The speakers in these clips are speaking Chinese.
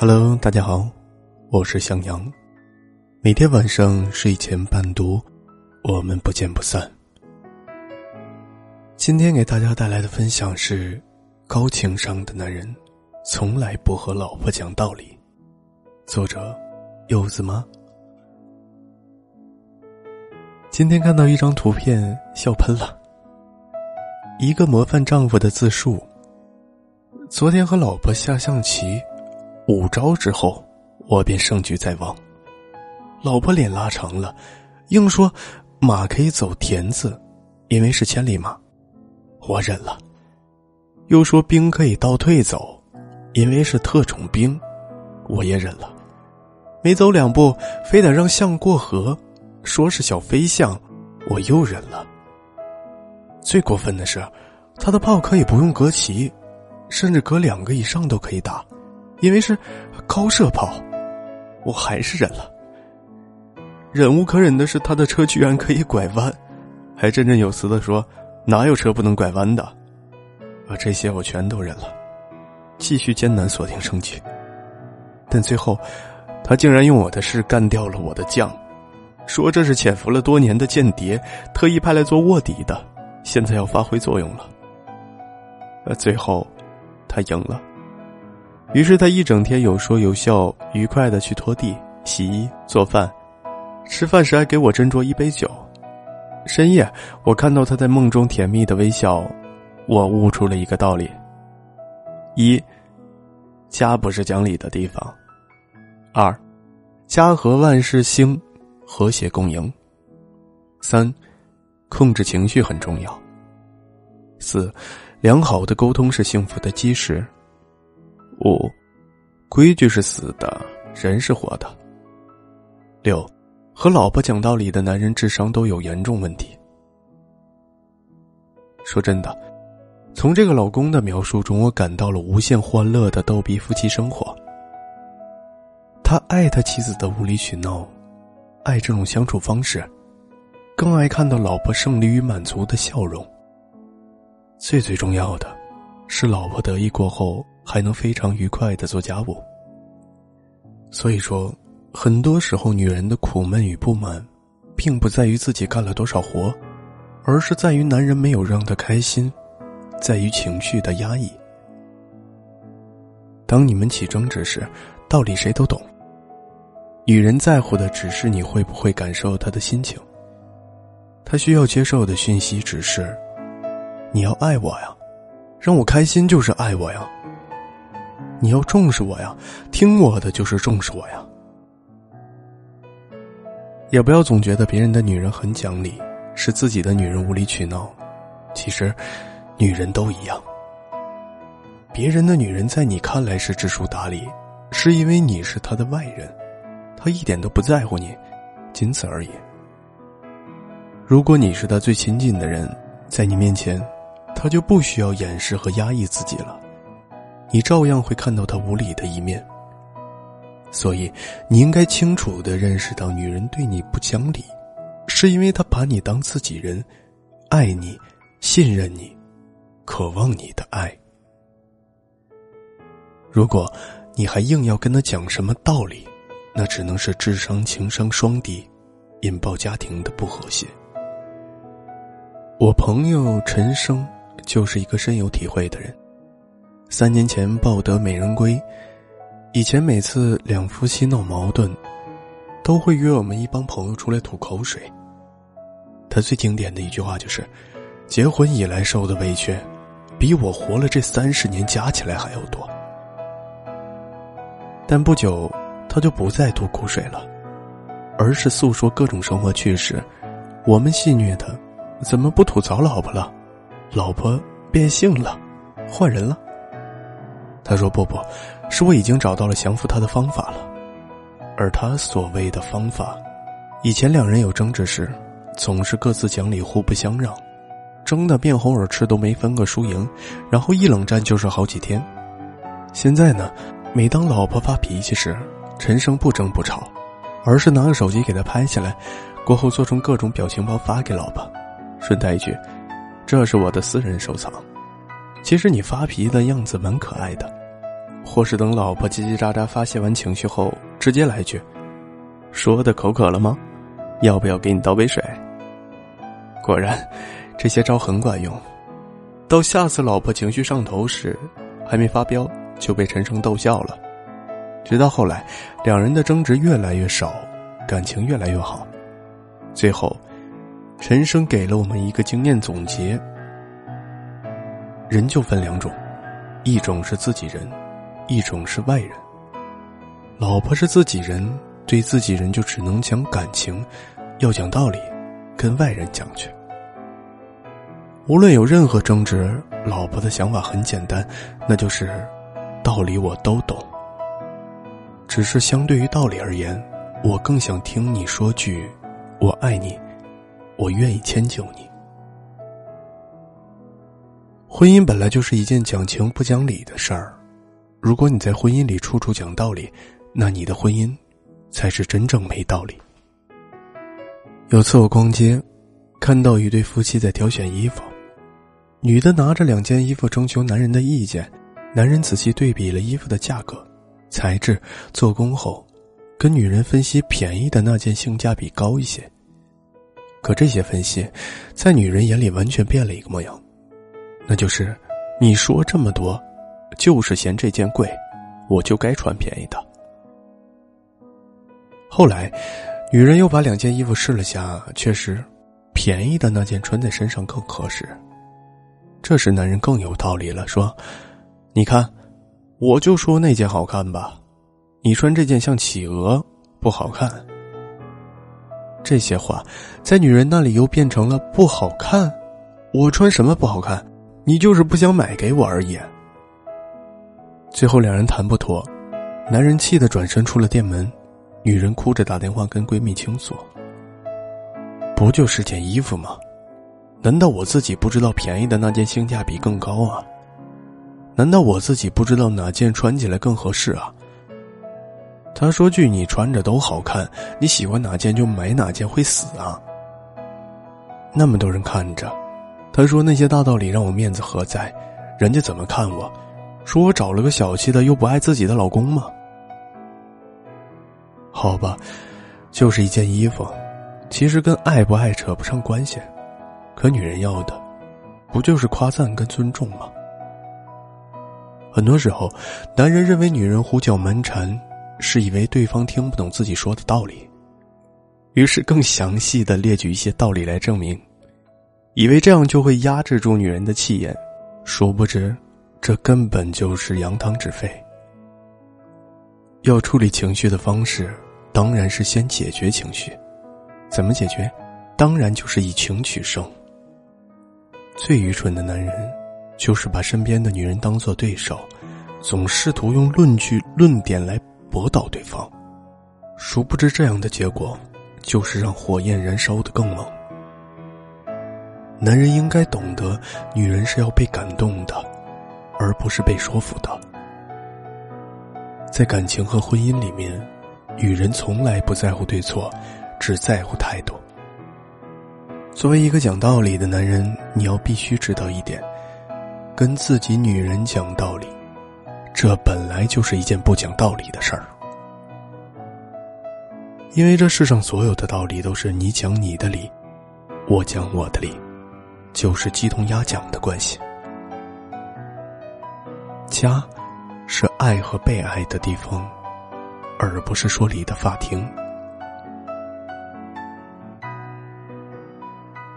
Hello，大家好，我是向阳。每天晚上睡前伴读，我们不见不散。今天给大家带来的分享是：高情商的男人从来不和老婆讲道理。作者：柚子吗？今天看到一张图片，笑喷了。一个模范丈夫的自述。昨天和老婆下象棋。五招之后，我便胜局在望。老婆脸拉长了，硬说马可以走田字，因为是千里马，我忍了。又说兵可以倒退走，因为是特种兵，我也忍了。没走两步，非得让象过河，说是小飞象，我又忍了。最过分的是，他的炮可以不用隔旗，甚至隔两个以上都可以打。因为是高射炮，我还是忍了。忍无可忍的是，他的车居然可以拐弯，还振振有词的说：“哪有车不能拐弯的？”而这些我全都忍了，继续艰难锁定胜局。但最后，他竟然用我的事干掉了我的将，说这是潜伏了多年的间谍，特意派来做卧底的，现在要发挥作用了。而最后，他赢了。于是他一整天有说有笑，愉快的去拖地、洗衣、做饭，吃饭时还给我斟酌一杯酒。深夜，我看到他在梦中甜蜜的微笑，我悟出了一个道理：一，家不是讲理的地方；二，家和万事兴，和谐共赢；三，控制情绪很重要；四，良好的沟通是幸福的基石。五，规矩是死的，人是活的。六，和老婆讲道理的男人智商都有严重问题。说真的，从这个老公的描述中，我感到了无限欢乐的逗逼夫妻生活。他爱他妻子的无理取闹，爱这种相处方式，更爱看到老婆胜利与满足的笑容。最最重要的，是老婆得意过后。还能非常愉快的做家务。所以说，很多时候女人的苦闷与不满，并不在于自己干了多少活，而是在于男人没有让她开心，在于情绪的压抑。当你们起争执时，道理谁都懂。女人在乎的只是你会不会感受她的心情。她需要接受的讯息只是：你要爱我呀，让我开心就是爱我呀。你要重视我呀，听我的就是重视我呀。也不要总觉得别人的女人很讲理，是自己的女人无理取闹。其实，女人都一样。别人的女人在你看来是知书达理，是因为你是他的外人，他一点都不在乎你，仅此而已。如果你是他最亲近的人，在你面前，他就不需要掩饰和压抑自己了。你照样会看到他无理的一面，所以你应该清楚的认识到，女人对你不讲理，是因为她把你当自己人，爱你，信任你，渴望你的爱。如果你还硬要跟她讲什么道理，那只能是智商情商双低，引爆家庭的不和谐。我朋友陈生就是一个深有体会的人。三年前抱得美人归，以前每次两夫妻闹矛盾，都会约我们一帮朋友出来吐口水。他最经典的一句话就是：“结婚以来受的委屈，比我活了这三十年加起来还要多。”但不久，他就不再吐苦水了，而是诉说各种生活趣事。我们戏谑他：“怎么不吐槽老婆了？老婆变性了，换人了。”他说：“不不，是我已经找到了降服他的方法了。而他所谓的方法，以前两人有争执时，总是各自讲理，互不相让，争得面红耳赤，都没分个输赢，然后一冷战就是好几天。现在呢，每当老婆发脾气时，陈生不争不吵，而是拿个手机给他拍下来，过后做成各种表情包发给老婆，顺带一句，这是我的私人收藏。其实你发脾气的样子蛮可爱的。”或是等老婆叽叽喳喳发泄完情绪后，直接来句：“说的口渴了吗？要不要给你倒杯水？”果然，这些招很管用。到下次老婆情绪上头时，还没发飙就被陈生逗笑了。直到后来，两人的争执越来越少，感情越来越好。最后，陈生给了我们一个经验总结：人就分两种，一种是自己人，一种是外人。老婆是自己人，对自己人就只能讲感情，要讲道理，跟外人讲去。无论有任何争执，老婆的想法很简单，那就是道理我都懂。只是相对于道理而言，我更想听你说句“我爱你，我愿意迁就你”。婚姻本来就是一件讲情不讲理的事儿，如果你在婚姻里处处讲道理，那你的婚姻才是真正没道理。有次我逛街，看到一对夫妻在挑选衣服。女的拿着两件衣服征求男人的意见，男人仔细对比了衣服的价格、材质、做工后，跟女人分析便宜的那件性价比高一些。可这些分析，在女人眼里完全变了一个模样，那就是你说这么多，就是嫌这件贵，我就该穿便宜的。后来，女人又把两件衣服试了下，确实，便宜的那件穿在身上更合适。这时，男人更有道理了，说：“你看，我就说那件好看吧，你穿这件像企鹅，不好看。”这些话在女人那里又变成了不好看。我穿什么不好看？你就是不想买给我而已。最后两人谈不妥，男人气得转身出了店门，女人哭着打电话跟闺蜜倾诉：“不就是件衣服吗？”难道我自己不知道便宜的那件性价比更高啊？难道我自己不知道哪件穿起来更合适啊？他说句你穿着都好看，你喜欢哪件就买哪件会死啊？那么多人看着，他说那些大道理让我面子何在？人家怎么看我？说我找了个小气的又不爱自己的老公吗？好吧，就是一件衣服，其实跟爱不爱扯不上关系。可女人要的，不就是夸赞跟尊重吗？很多时候，男人认为女人胡搅蛮缠，是以为对方听不懂自己说的道理，于是更详细的列举一些道理来证明，以为这样就会压制住女人的气焰，殊不知，这根本就是扬汤止沸。要处理情绪的方式，当然是先解决情绪，怎么解决？当然就是以情取胜。最愚蠢的男人，就是把身边的女人当做对手，总试图用论据、论点来驳倒对方，殊不知这样的结果，就是让火焰燃烧的更猛。男人应该懂得，女人是要被感动的，而不是被说服的。在感情和婚姻里面，女人从来不在乎对错，只在乎态度。作为一个讲道理的男人，你要必须知道一点：跟自己女人讲道理，这本来就是一件不讲道理的事儿。因为这世上所有的道理都是你讲你的理，我讲我的理，就是鸡同鸭讲的关系。家，是爱和被爱的地方，而不是说理的法庭。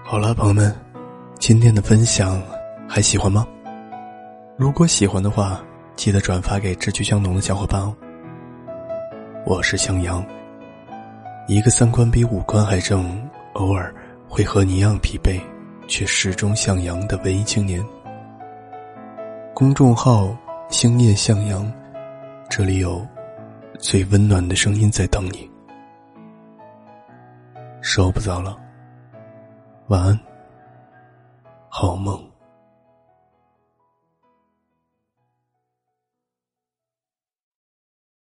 好了，朋友们，今天的分享还喜欢吗？如果喜欢的话，记得转发给志趣相同的小伙伴哦。我是向阳，一个三观比五官还正，偶尔会和你一样疲惫，却始终向阳的文艺青年。公众号“星夜向阳”，这里有最温暖的声音在等你。时候不早了。晚安，好梦。